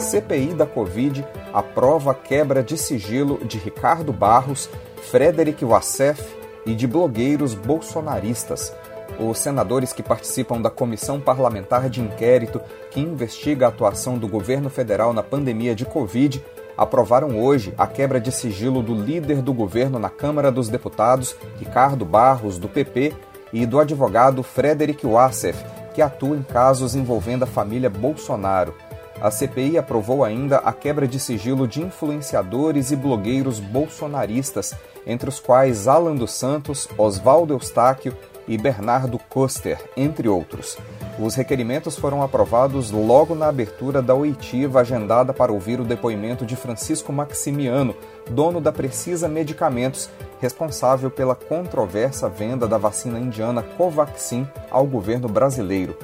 CPI da Covid aprova quebra de sigilo de Ricardo Barros, Frederic Wassef e de blogueiros bolsonaristas. Os senadores que participam da comissão parlamentar de inquérito que investiga a atuação do governo federal na pandemia de Covid aprovaram hoje a quebra de sigilo do líder do governo na Câmara dos Deputados, Ricardo Barros, do PP, e do advogado Frederic Wassef, que atua em casos envolvendo a família Bolsonaro. A CPI aprovou ainda a quebra de sigilo de influenciadores e blogueiros bolsonaristas, entre os quais Alan dos Santos, Oswaldo Eustáquio e Bernardo Koster, entre outros. Os requerimentos foram aprovados logo na abertura da oitiva agendada para ouvir o depoimento de Francisco Maximiano, dono da Precisa Medicamentos, responsável pela controversa venda da vacina indiana Covaxin ao governo brasileiro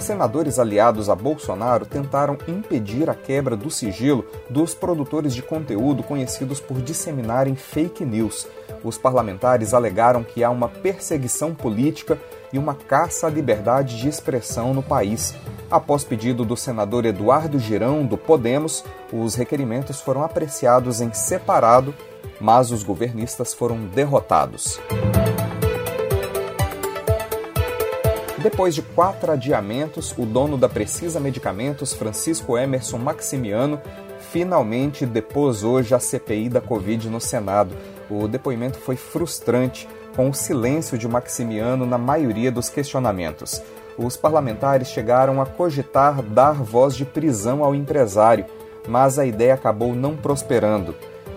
senadores aliados a Bolsonaro tentaram impedir a quebra do sigilo dos produtores de conteúdo conhecidos por disseminarem fake news. Os parlamentares alegaram que há uma perseguição política e uma caça à liberdade de expressão no país. Após pedido do senador Eduardo Girão, do Podemos, os requerimentos foram apreciados em separado, mas os governistas foram derrotados. Depois de quatro adiamentos, o dono da Precisa Medicamentos, Francisco Emerson Maximiano, finalmente depôs hoje a CPI da Covid no Senado. O depoimento foi frustrante, com o silêncio de Maximiano na maioria dos questionamentos. Os parlamentares chegaram a cogitar dar voz de prisão ao empresário, mas a ideia acabou não prosperando.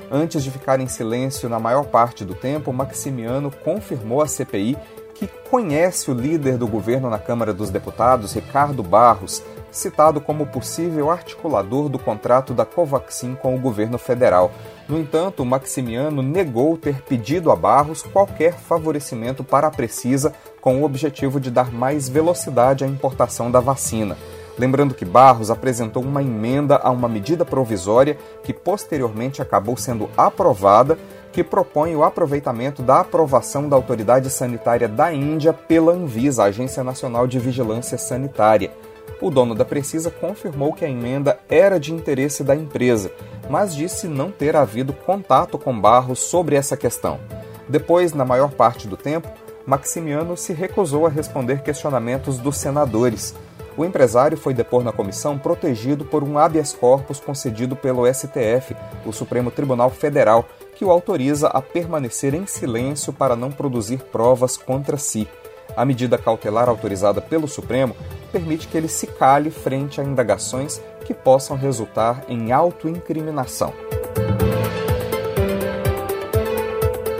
Antes de ficar em silêncio na maior parte do tempo, Maximiano confirmou à CPI que conhece o líder do governo na Câmara dos Deputados, Ricardo Barros, citado como possível articulador do contrato da Covaxin com o governo federal. No entanto, Maximiano negou ter pedido a Barros qualquer favorecimento para a Precisa com o objetivo de dar mais velocidade à importação da vacina. Lembrando que Barros apresentou uma emenda a uma medida provisória que posteriormente acabou sendo aprovada que propõe o aproveitamento da aprovação da Autoridade Sanitária da Índia pela Anvisa, Agência Nacional de Vigilância Sanitária. O dono da Precisa confirmou que a emenda era de interesse da empresa, mas disse não ter havido contato com Barros sobre essa questão. Depois, na maior parte do tempo, Maximiano se recusou a responder questionamentos dos senadores. O empresário foi depor na comissão protegido por um habeas corpus concedido pelo STF, o Supremo Tribunal Federal, que o autoriza a permanecer em silêncio para não produzir provas contra si. A medida cautelar autorizada pelo Supremo permite que ele se cale frente a indagações que possam resultar em autoincriminação.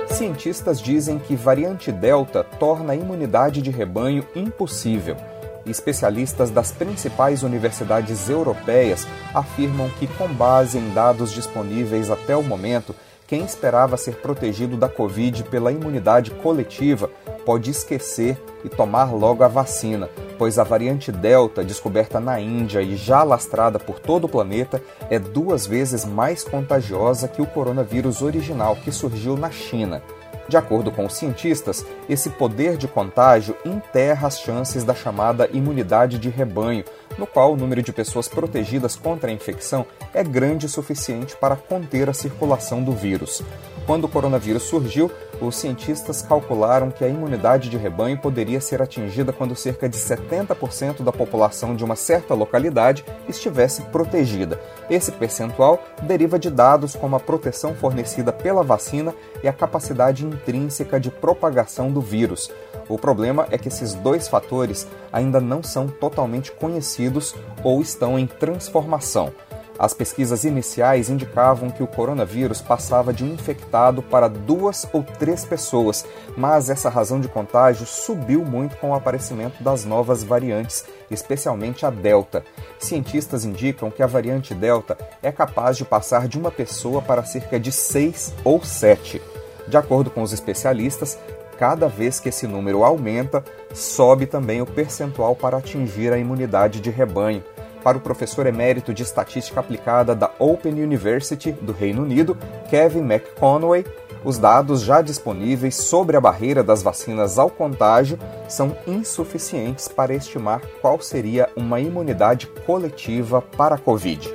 Cientistas dizem que variante Delta torna a imunidade de rebanho impossível. Especialistas das principais universidades europeias afirmam que, com base em dados disponíveis até o momento, quem esperava ser protegido da Covid pela imunidade coletiva pode esquecer e tomar logo a vacina, pois a variante Delta, descoberta na Índia e já alastrada por todo o planeta, é duas vezes mais contagiosa que o coronavírus original que surgiu na China. De acordo com os cientistas, esse poder de contágio enterra as chances da chamada imunidade de rebanho, no qual o número de pessoas protegidas contra a infecção é grande o suficiente para conter a circulação do vírus. Quando o coronavírus surgiu, os cientistas calcularam que a imunidade de rebanho poderia ser atingida quando cerca de 70% da população de uma certa localidade estivesse protegida. Esse percentual deriva de dados como a proteção fornecida pela vacina e a capacidade intrínseca de propagação do vírus. O problema é que esses dois fatores ainda não são totalmente conhecidos ou estão em transformação. As pesquisas iniciais indicavam que o coronavírus passava de um infectado para duas ou três pessoas, mas essa razão de contágio subiu muito com o aparecimento das novas variantes, especialmente a Delta. Cientistas indicam que a variante Delta é capaz de passar de uma pessoa para cerca de seis ou sete. De acordo com os especialistas, cada vez que esse número aumenta, sobe também o percentual para atingir a imunidade de rebanho para o professor emérito de Estatística Aplicada da Open University do Reino Unido, Kevin McConway, os dados já disponíveis sobre a barreira das vacinas ao contágio são insuficientes para estimar qual seria uma imunidade coletiva para a Covid.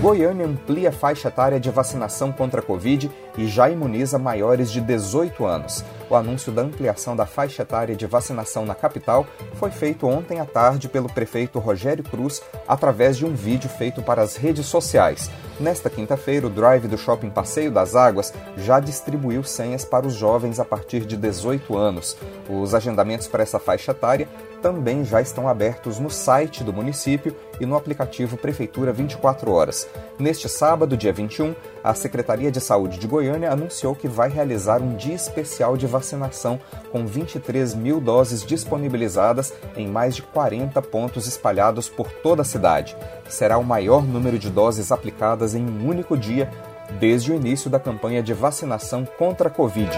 Goiânia amplia a faixa etária de vacinação contra a Covid e já imuniza maiores de 18 anos. O anúncio da ampliação da faixa etária de vacinação na capital foi feito ontem à tarde pelo prefeito Rogério Cruz através de um vídeo feito para as redes sociais. Nesta quinta-feira, o drive do Shopping Passeio das Águas já distribuiu senhas para os jovens a partir de 18 anos. Os agendamentos para essa faixa etária também já estão abertos no site do município e no aplicativo Prefeitura 24 Horas. Neste sábado, dia 21, a Secretaria de Saúde de Goiânia anunciou que vai realizar um dia especial de vacinação com 23 mil doses disponibilizadas em mais de 40 pontos espalhados por toda a cidade. Será o maior número de doses aplicadas em um único dia desde o início da campanha de vacinação contra a Covid.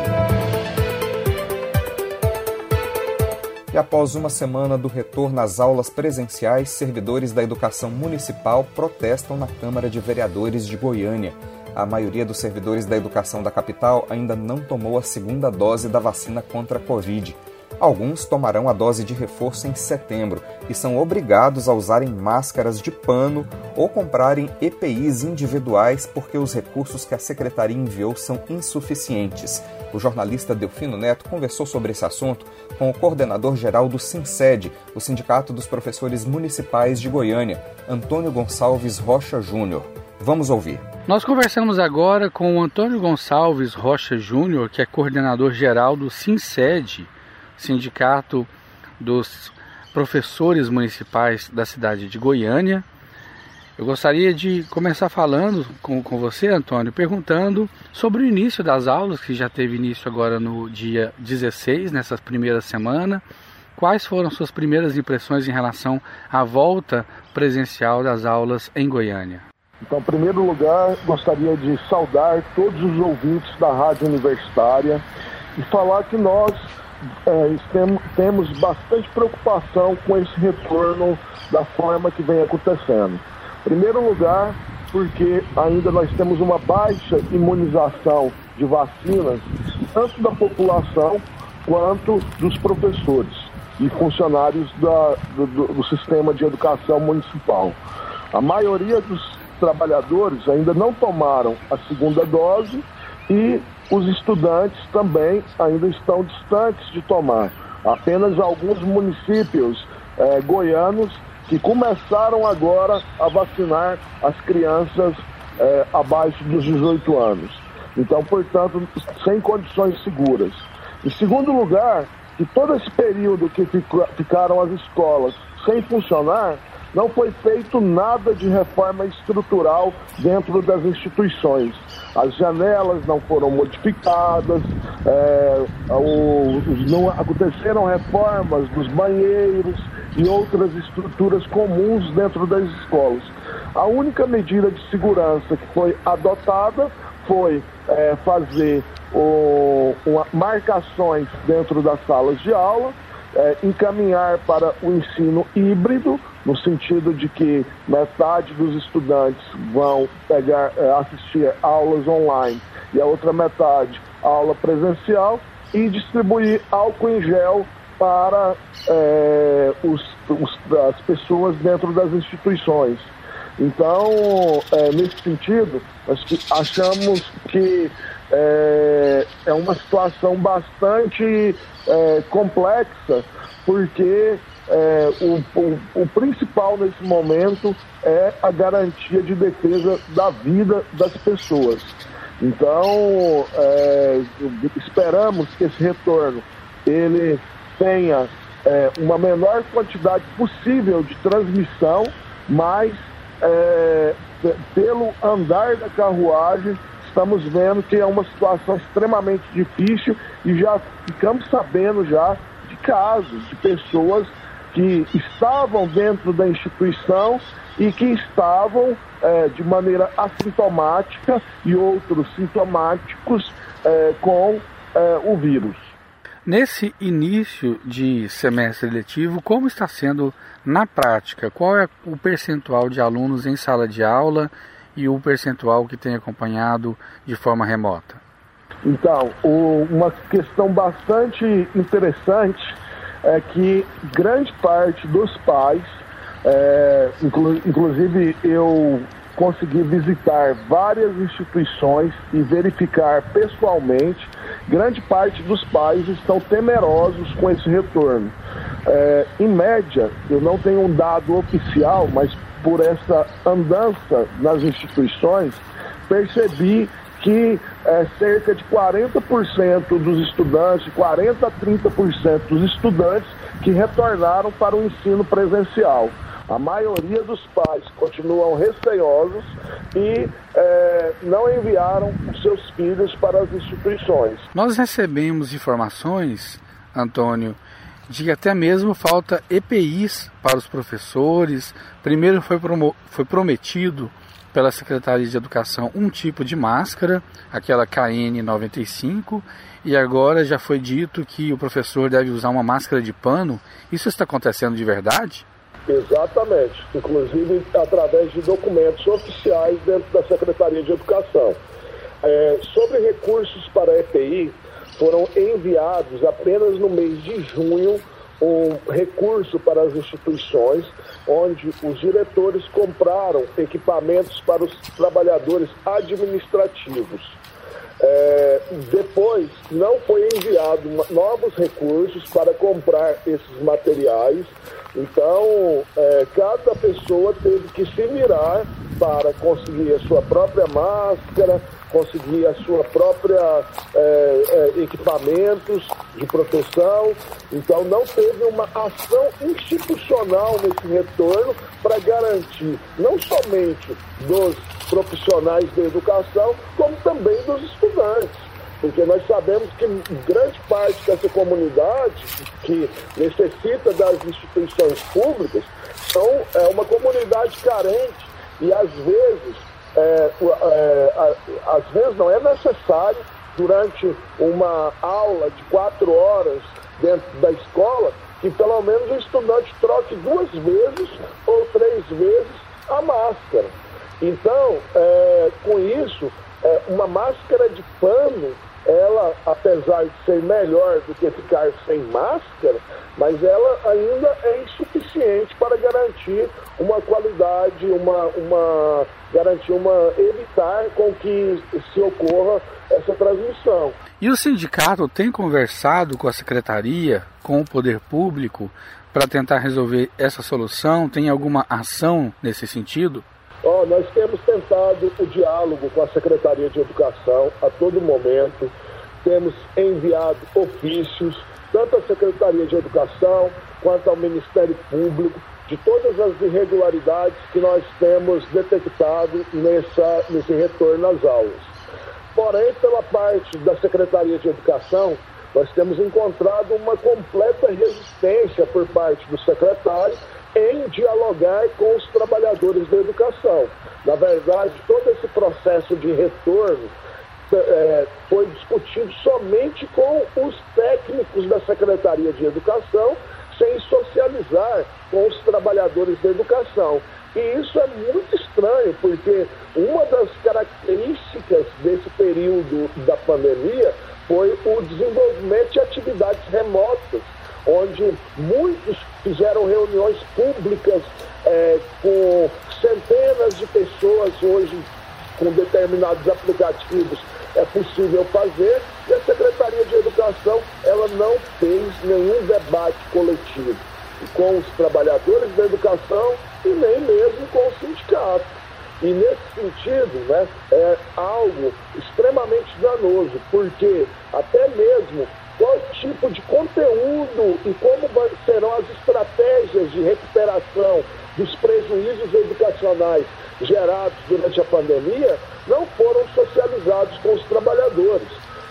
E após uma semana do retorno às aulas presenciais, servidores da educação municipal protestam na Câmara de Vereadores de Goiânia. A maioria dos servidores da educação da capital ainda não tomou a segunda dose da vacina contra a Covid. Alguns tomarão a dose de reforço em setembro e são obrigados a usarem máscaras de pano ou comprarem EPIs individuais porque os recursos que a secretaria enviou são insuficientes. O jornalista Delfino Neto conversou sobre esse assunto com o coordenador geral do SINCED, o Sindicato dos Professores Municipais de Goiânia, Antônio Gonçalves Rocha Júnior. Vamos ouvir. Nós conversamos agora com o Antônio Gonçalves Rocha Júnior, que é coordenador geral do SINCED, Sindicato dos Professores Municipais da cidade de Goiânia. Eu gostaria de começar falando com, com você, Antônio, perguntando sobre o início das aulas, que já teve início agora no dia 16, nessa primeira semana. Quais foram suas primeiras impressões em relação à volta presencial das aulas em Goiânia? Então, em primeiro lugar, gostaria de saudar todos os ouvintes da Rádio Universitária e falar que nós é, temos bastante preocupação com esse retorno da forma que vem acontecendo. Primeiro lugar, porque ainda nós temos uma baixa imunização de vacinas, tanto da população quanto dos professores e funcionários da, do, do, sistema de educação municipal. A maioria dos trabalhadores ainda não tomaram a segunda dose e os estudantes também ainda estão distantes de tomar. Apenas alguns municípios eh, goianos que começaram agora a vacinar as crianças é, abaixo dos 18 anos. Então, portanto, sem condições seguras. Em segundo lugar, que todo esse período que ficaram as escolas sem funcionar, não foi feito nada de reforma estrutural dentro das instituições. As janelas não foram modificadas, é, o, não aconteceram reformas dos banheiros, e outras estruturas comuns dentro das escolas. A única medida de segurança que foi adotada foi é, fazer o, uma, marcações dentro das salas de aula, é, encaminhar para o ensino híbrido, no sentido de que metade dos estudantes vão pegar, é, assistir aulas online e a outra metade aula presencial, e distribuir álcool em gel para é, os, os, as pessoas dentro das instituições. Então, é, nesse sentido, nós achamos que é, é uma situação bastante é, complexa, porque é, o, o, o, principal nesse momento é a garantia de defesa da vida das pessoas. Então, é, esperamos que esse retorno ele tenha é, uma menor quantidade possível de transmissão, mas é, pelo andar da carruagem, estamos vendo que é uma situação extremamente difícil e já ficamos sabendo já de casos de pessoas que estavam dentro da instituição e que estavam é, de maneira assintomática e outros sintomáticos é, com é, o vírus. Nesse início de semestre letivo, como está sendo na prática? Qual é o percentual de alunos em sala de aula e o percentual que tem acompanhado de forma remota? Então, o, uma questão bastante interessante é que grande parte dos pais, é, inclu, inclusive eu consegui visitar várias instituições e verificar pessoalmente, grande parte dos pais estão temerosos com esse retorno. É, em média, eu não tenho um dado oficial, mas por essa andança nas instituições, percebi que é, cerca de 40% dos estudantes, 40% a 30% dos estudantes que retornaram para o ensino presencial. A maioria dos pais continuam receiosos e é, não enviaram os seus filhos para as instituições. Nós recebemos informações, Antônio, de que até mesmo falta EPIs para os professores. Primeiro foi, foi prometido pela Secretaria de Educação um tipo de máscara, aquela KN95, e agora já foi dito que o professor deve usar uma máscara de pano. Isso está acontecendo de verdade? Exatamente, inclusive através de documentos oficiais dentro da Secretaria de Educação. É, sobre recursos para a EPI, foram enviados apenas no mês de junho um recurso para as instituições, onde os diretores compraram equipamentos para os trabalhadores administrativos. É, depois, não foi enviado novos recursos para comprar esses materiais, então é, cada pessoa teve que se virar para conseguir a sua própria máscara, conseguir a sua própria é, é, equipamentos de proteção. Então não teve uma ação institucional nesse retorno para garantir não somente dos profissionais da educação, como também dos estudantes. Porque nós sabemos que grande parte dessa comunidade que necessita das instituições públicas são é, uma comunidade carente e às vezes é, é, às vezes não é necessário, durante uma aula de quatro horas dentro da escola, que pelo menos o estudante troque duas vezes ou três vezes a máscara. Então, é, com isso, é, uma máscara de pano, ela, apesar de ser melhor do que ficar sem máscara, mas ela ainda é insuficiente para garantir uma qualidade, uma, uma garantir uma evitar com que se ocorra essa transmissão. E o sindicato tem conversado com a secretaria, com o poder público, para tentar resolver essa solução? Tem alguma ação nesse sentido? Oh, nós temos tentado o diálogo com a Secretaria de Educação a todo momento, temos enviado ofícios, tanto à Secretaria de Educação quanto ao Ministério Público, de todas as irregularidades que nós temos detectado nessa, nesse retorno às aulas. Porém, pela parte da Secretaria de Educação, nós temos encontrado uma completa resistência por parte do secretário em dialogar com os trabalhadores da educação. Na verdade, todo esse processo de retorno é, foi discutido somente com os técnicos da Secretaria de Educação sem socializar com os trabalhadores da educação. E isso é muito estranho, porque uma das características desse período da pandemia foi o desenvolvimento de atividades remotas, onde muitos fizeram reuniões públicas é, com centenas de pessoas hoje com determinados aplicativos é possível fazer e a Secretaria de Educação ela não fez nenhum debate coletivo com os trabalhadores da educação e nem mesmo com o sindicato. E nesse sentido, né, é algo extremamente danoso, porque até mesmo qual tipo de conteúdo e como serão as estratégias de recuperação dos prejuízos educacionais gerados durante a pandemia, não foram socializados com os trabalhadores.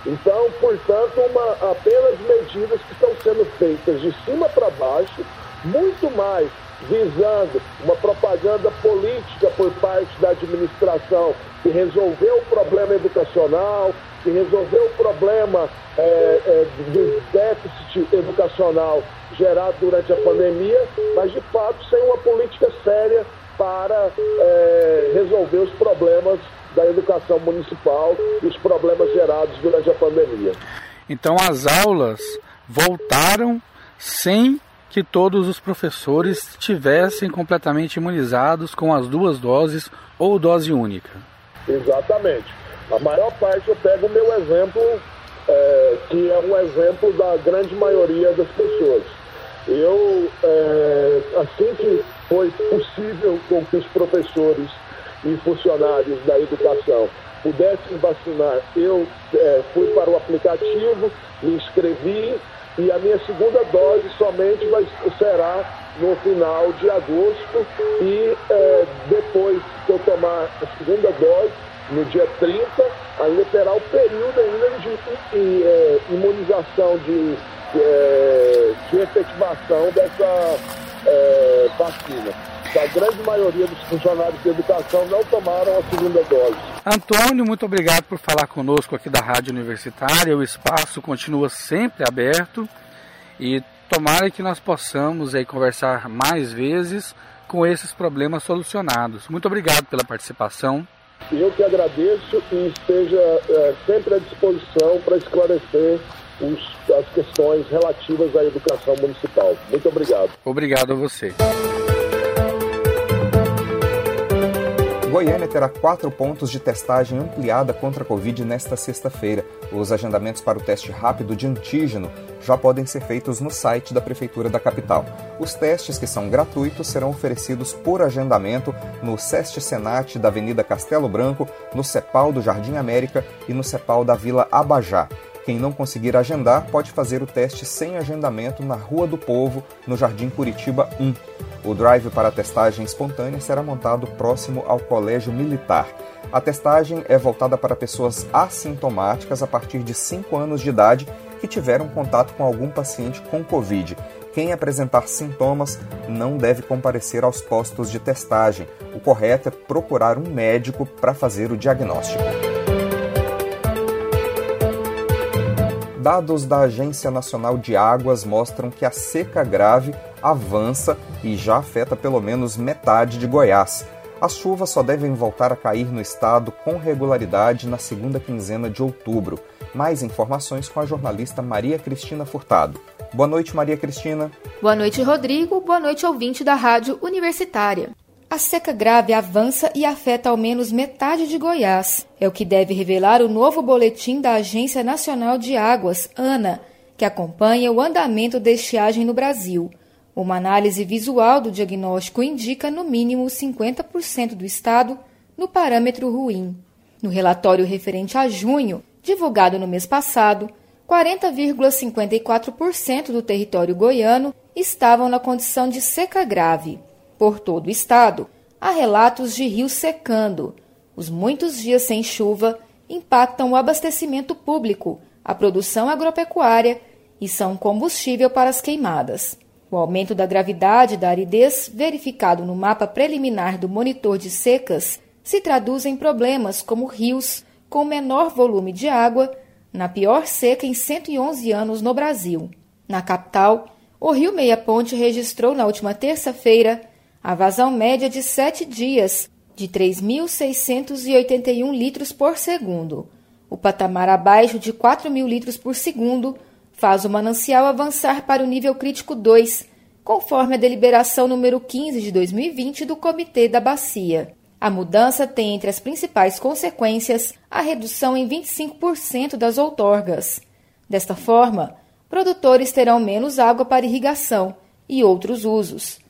Então, portanto, uma, apenas medidas que estão sendo feitas de cima para baixo, muito mais visando uma propaganda política por parte da administração que resolveu o problema educacional, que resolveu o problema é, é, do déficit educacional gerado durante a pandemia, mas de fato sem uma política séria para é, resolver os problemas da educação municipal e os problemas gerados durante a pandemia. Então as aulas voltaram sem que todos os professores estivessem completamente imunizados com as duas doses ou dose única. Exatamente. A maior parte eu pego o meu exemplo, é, que é um exemplo da grande maioria das pessoas. Eu, é, assim que foi possível com que os professores e funcionários da educação pudessem vacinar, eu é, fui para o aplicativo, me inscrevi e a minha segunda dose somente vai, será no final de agosto e é, depois que eu tomar a segunda dose, no dia 30, ainda terá o período ainda de, de é, imunização, de, é, de efetivação dessa é, vacina. A grande maioria dos funcionários de educação não tomaram a segunda dose. Antônio, muito obrigado por falar conosco aqui da Rádio Universitária. O espaço continua sempre aberto e tomara que nós possamos aí conversar mais vezes com esses problemas solucionados. Muito obrigado pela participação. Eu que agradeço e esteja é, sempre à disposição para esclarecer os, as questões relativas à educação municipal. Muito obrigado. Obrigado a você. Goiânia terá quatro pontos de testagem ampliada contra a Covid nesta sexta-feira. Os agendamentos para o teste rápido de antígeno já podem ser feitos no site da Prefeitura da capital. Os testes, que são gratuitos, serão oferecidos por agendamento no SEST Senat da Avenida Castelo Branco, no CEPAL do Jardim América e no CEPAL da Vila Abajá. Quem não conseguir agendar pode fazer o teste sem agendamento na Rua do Povo, no Jardim Curitiba 1. O drive para testagem espontânea será montado próximo ao Colégio Militar. A testagem é voltada para pessoas assintomáticas a partir de 5 anos de idade que tiveram contato com algum paciente com Covid. Quem apresentar sintomas não deve comparecer aos postos de testagem. O correto é procurar um médico para fazer o diagnóstico. Dados da Agência Nacional de Águas mostram que a seca grave avança e já afeta pelo menos metade de Goiás. As chuvas só devem voltar a cair no estado com regularidade na segunda quinzena de outubro. Mais informações com a jornalista Maria Cristina Furtado. Boa noite, Maria Cristina. Boa noite, Rodrigo. Boa noite, ouvinte da Rádio Universitária. A seca grave avança e afeta ao menos metade de Goiás. É o que deve revelar o novo boletim da Agência Nacional de Águas, ANA, que acompanha o andamento da estiagem no Brasil. Uma análise visual do diagnóstico indica no mínimo 50% do estado no parâmetro ruim. No relatório referente a junho, divulgado no mês passado, 40,54% do território goiano estavam na condição de seca grave. Por todo o estado, há relatos de rios secando. Os muitos dias sem chuva impactam o abastecimento público, a produção agropecuária e são combustível para as queimadas. O aumento da gravidade da aridez, verificado no mapa preliminar do monitor de secas, se traduz em problemas como rios com menor volume de água, na pior seca em 111 anos no Brasil. Na capital, o Rio Meia Ponte registrou na última terça-feira a vazão média de sete dias, de 3.681 litros por segundo. O patamar abaixo de 4.000 litros por segundo faz o manancial avançar para o nível crítico 2, conforme a deliberação número 15 de 2020 do Comitê da Bacia. A mudança tem entre as principais consequências a redução em 25% das outorgas. Desta forma, produtores terão menos água para irrigação e outros usos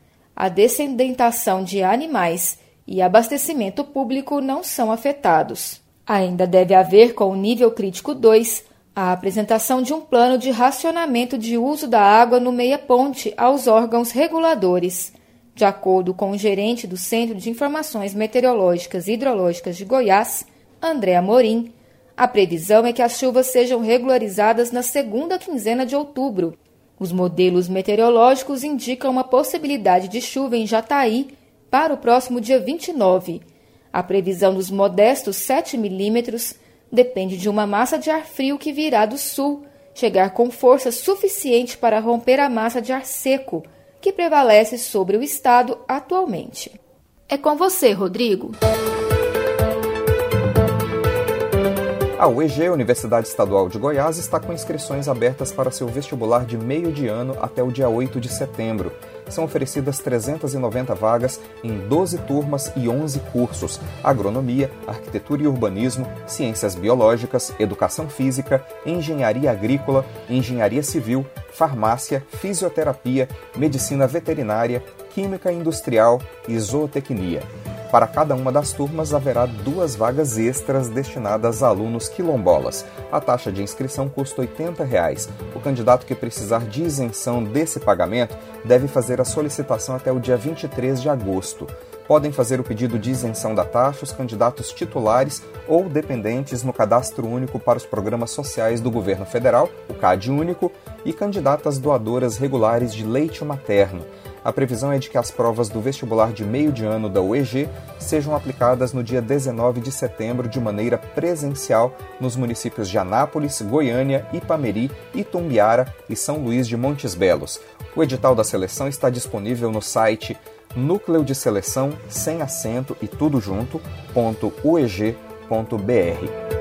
a descendentação de animais e abastecimento público não são afetados. Ainda deve haver, com o nível crítico 2, a apresentação de um plano de racionamento de uso da água no Meia Ponte aos órgãos reguladores. De acordo com o gerente do Centro de Informações Meteorológicas e Hidrológicas de Goiás, André Amorim, a previsão é que as chuvas sejam regularizadas na segunda quinzena de outubro. Os modelos meteorológicos indicam uma possibilidade de chuva em Jataí para o próximo dia 29. A previsão dos modestos 7 milímetros depende de uma massa de ar frio que virá do sul, chegar com força suficiente para romper a massa de ar seco, que prevalece sobre o estado atualmente. É com você, Rodrigo. A UEG, Universidade Estadual de Goiás, está com inscrições abertas para seu vestibular de meio de ano até o dia 8 de setembro são oferecidas 390 vagas em 12 turmas e 11 cursos: agronomia, arquitetura e urbanismo, ciências biológicas, educação física, engenharia agrícola, engenharia civil, farmácia, fisioterapia, medicina veterinária, química industrial e zootecnia. Para cada uma das turmas haverá duas vagas extras destinadas a alunos quilombolas. A taxa de inscrição custa 80 reais. O candidato que precisar de isenção desse pagamento deve fazer a solicitação até o dia 23 de agosto. Podem fazer o pedido de isenção da taxa os candidatos titulares ou dependentes no Cadastro Único para os Programas Sociais do Governo Federal, o CAD Único, e candidatas doadoras regulares de leite materno. A previsão é de que as provas do vestibular de meio de ano da UEG sejam aplicadas no dia 19 de setembro de maneira presencial nos municípios de Anápolis, Goiânia, Ipameri, Itumbiara e São Luís de Montes Belos. O edital da seleção está disponível no site núcleo de seleção sem acento e tudo junto.ueg.br.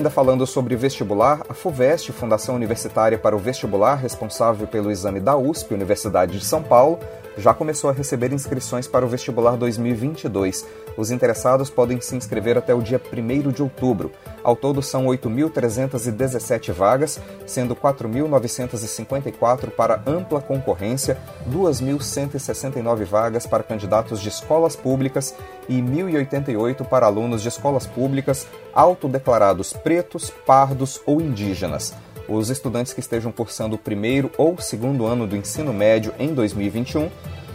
ainda falando sobre vestibular, a FUVEST, Fundação Universitária para o Vestibular, responsável pelo exame da USP, Universidade de São Paulo, já começou a receber inscrições para o vestibular 2022. Os interessados podem se inscrever até o dia 1 de outubro. Ao todo, são 8.317 vagas, sendo 4.954 para ampla concorrência, 2.169 vagas para candidatos de escolas públicas e 1.088 para alunos de escolas públicas autodeclarados pretos, pardos ou indígenas. Os estudantes que estejam cursando o primeiro ou segundo ano do ensino médio em 2021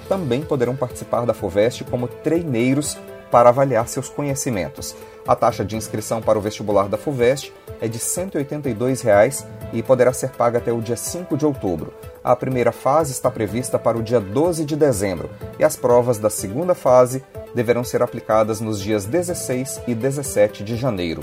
também poderão participar da FUVEST como treineiros para avaliar seus conhecimentos. A taxa de inscrição para o vestibular da FUVEST é de 182 reais e poderá ser paga até o dia 5 de outubro. A primeira fase está prevista para o dia 12 de dezembro e as provas da segunda fase deverão ser aplicadas nos dias 16 e 17 de janeiro.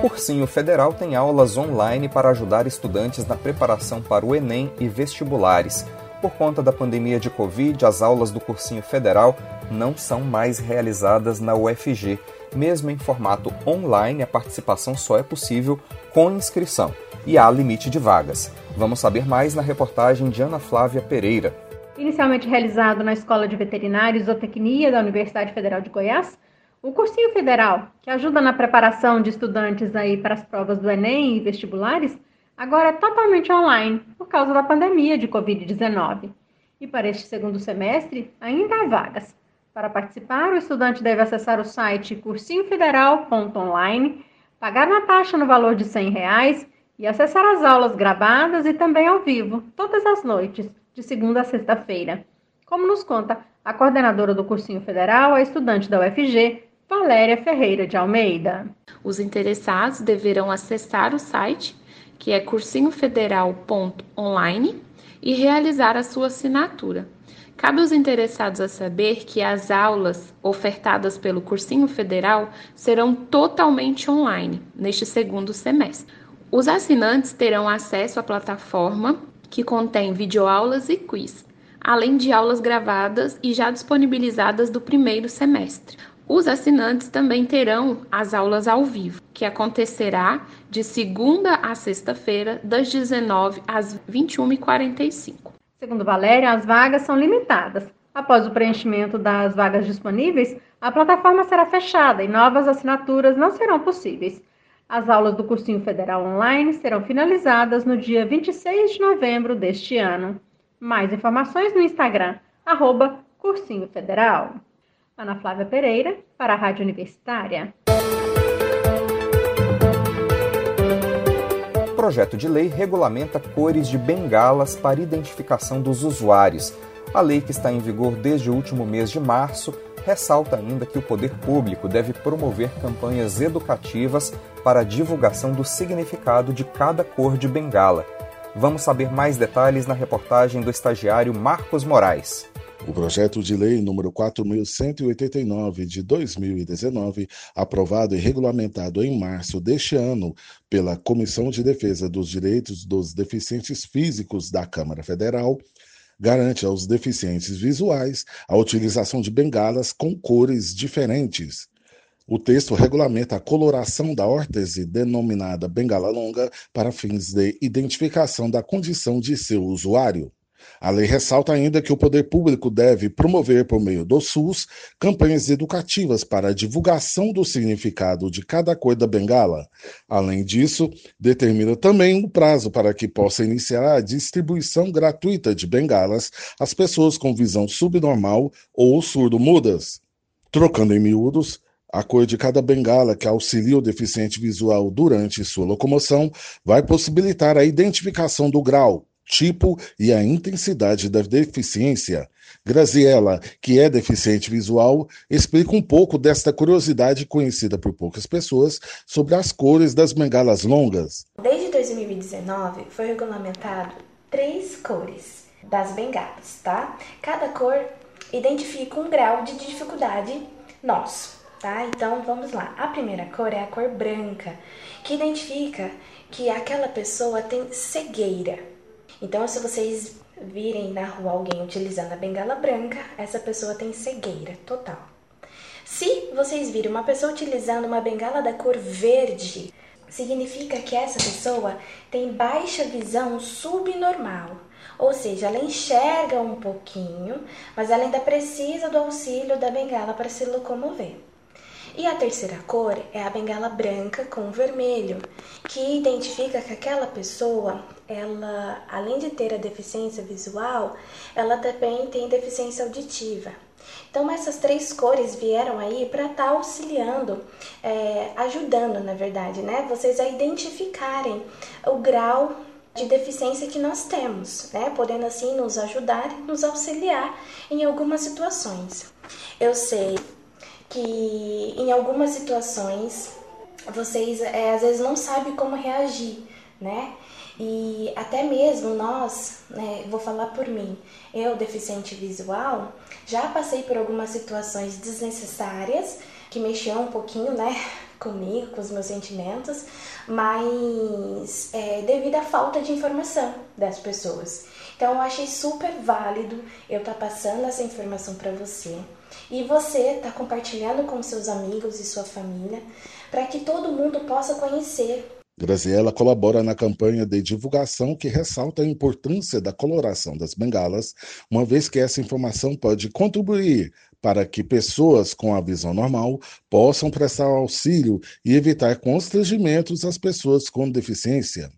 Cursinho Federal tem aulas online para ajudar estudantes na preparação para o Enem e vestibulares. Por conta da pandemia de Covid, as aulas do Cursinho Federal não são mais realizadas na UFG. Mesmo em formato online, a participação só é possível com inscrição e há limite de vagas. Vamos saber mais na reportagem de Ana Flávia Pereira. Inicialmente realizado na Escola de Veterinária e Zootecnia da Universidade Federal de Goiás, o cursinho federal, que ajuda na preparação de estudantes aí para as provas do Enem e vestibulares, agora é totalmente online por causa da pandemia de Covid-19. E para este segundo semestre, ainda há vagas. Para participar, o estudante deve acessar o site cursinhofederal.online, pagar uma taxa no valor de 100 reais e acessar as aulas gravadas e também ao vivo, todas as noites, de segunda a sexta-feira. Como nos conta a coordenadora do Cursinho Federal, a estudante da UFG, Valéria Ferreira de Almeida. Os interessados deverão acessar o site, que é cursinhofederal.online, e realizar a sua assinatura. Cabe aos interessados a saber que as aulas ofertadas pelo Cursinho Federal serão totalmente online neste segundo semestre. Os assinantes terão acesso à plataforma que contém videoaulas e quiz, além de aulas gravadas e já disponibilizadas do primeiro semestre. Os assinantes também terão as aulas ao vivo, que acontecerá de segunda a sexta-feira, das 19 às 21h45. Segundo Valéria, as vagas são limitadas. Após o preenchimento das vagas disponíveis, a plataforma será fechada e novas assinaturas não serão possíveis. As aulas do Cursinho Federal Online serão finalizadas no dia 26 de novembro deste ano. Mais informações no Instagram, arroba Cursinho Federal. Ana Flávia Pereira, para a Rádio Universitária. Projeto de lei regulamenta cores de bengalas para identificação dos usuários. A lei, que está em vigor desde o último mês de março, ressalta ainda que o poder público deve promover campanhas educativas para a divulgação do significado de cada cor de bengala. Vamos saber mais detalhes na reportagem do estagiário Marcos Moraes. O projeto de lei número 4189 de 2019, aprovado e regulamentado em março deste ano pela Comissão de Defesa dos Direitos dos Deficientes Físicos da Câmara Federal, garante aos deficientes visuais a utilização de bengalas com cores diferentes. O texto regulamenta a coloração da órtese denominada bengala longa para fins de identificação da condição de seu usuário. A lei ressalta ainda que o poder público deve promover, por meio do SUS, campanhas educativas para a divulgação do significado de cada cor da bengala. Além disso, determina também o prazo para que possa iniciar a distribuição gratuita de bengalas às pessoas com visão subnormal ou surdo-mudas. Trocando em miúdos, a cor de cada bengala que auxilia o deficiente visual durante sua locomoção vai possibilitar a identificação do grau, tipo e a intensidade da deficiência. Graziella, que é deficiente visual, explica um pouco desta curiosidade conhecida por poucas pessoas sobre as cores das bengalas longas. Desde 2019 foi regulamentado três cores das bengalas, tá? Cada cor identifica um grau de dificuldade nosso, tá? Então vamos lá. A primeira cor é a cor branca, que identifica que aquela pessoa tem cegueira. Então, se vocês virem na rua alguém utilizando a bengala branca, essa pessoa tem cegueira total. Se vocês virem uma pessoa utilizando uma bengala da cor verde, significa que essa pessoa tem baixa visão subnormal. Ou seja, ela enxerga um pouquinho, mas ela ainda precisa do auxílio da bengala para se locomover. E a terceira cor é a bengala branca com vermelho, que identifica que aquela pessoa, ela, além de ter a deficiência visual, ela também tem deficiência auditiva. Então essas três cores vieram aí para estar tá auxiliando, é, ajudando, na verdade, né? Vocês a identificarem o grau de deficiência que nós temos, né? Podendo assim nos ajudar, nos auxiliar em algumas situações. Eu sei que em algumas situações vocês é, às vezes não sabem como reagir, né? E até mesmo nós, né, vou falar por mim, eu, deficiente visual, já passei por algumas situações desnecessárias que mexiam um pouquinho, né, comigo, com os meus sentimentos, mas é, devido à falta de informação das pessoas. Então eu achei super válido eu estar tá passando essa informação para você e você está compartilhando com seus amigos e sua família para que todo mundo possa conhecer. Graziella colabora na campanha de divulgação que ressalta a importância da coloração das bengalas, uma vez que essa informação pode contribuir para que pessoas com a visão normal possam prestar auxílio e evitar constrangimentos às pessoas com deficiência.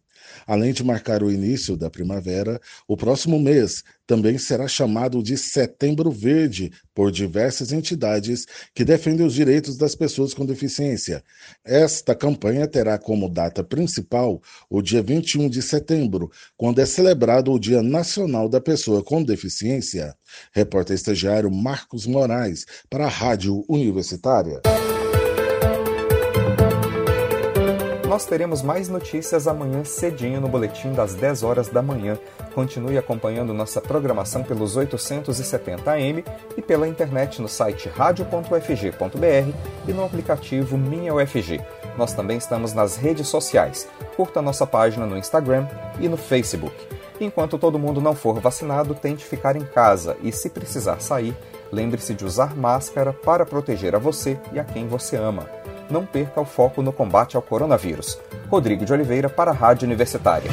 Além de marcar o início da primavera, o próximo mês também será chamado de Setembro Verde por diversas entidades que defendem os direitos das pessoas com deficiência. Esta campanha terá como data principal o dia 21 de setembro, quando é celebrado o Dia Nacional da Pessoa com Deficiência. Repórter estagiário Marcos Moraes, para a Rádio Universitária. Nós teremos mais notícias amanhã cedinho no boletim das 10 horas da manhã. Continue acompanhando nossa programação pelos 870 AM e pela internet no site radio.ufg.br e no aplicativo Minha UFG. Nós também estamos nas redes sociais. Curta nossa página no Instagram e no Facebook. Enquanto todo mundo não for vacinado, tente ficar em casa e, se precisar sair, lembre-se de usar máscara para proteger a você e a quem você ama não perca o foco no combate ao coronavírus. Rodrigo de Oliveira para a Rádio Universitária.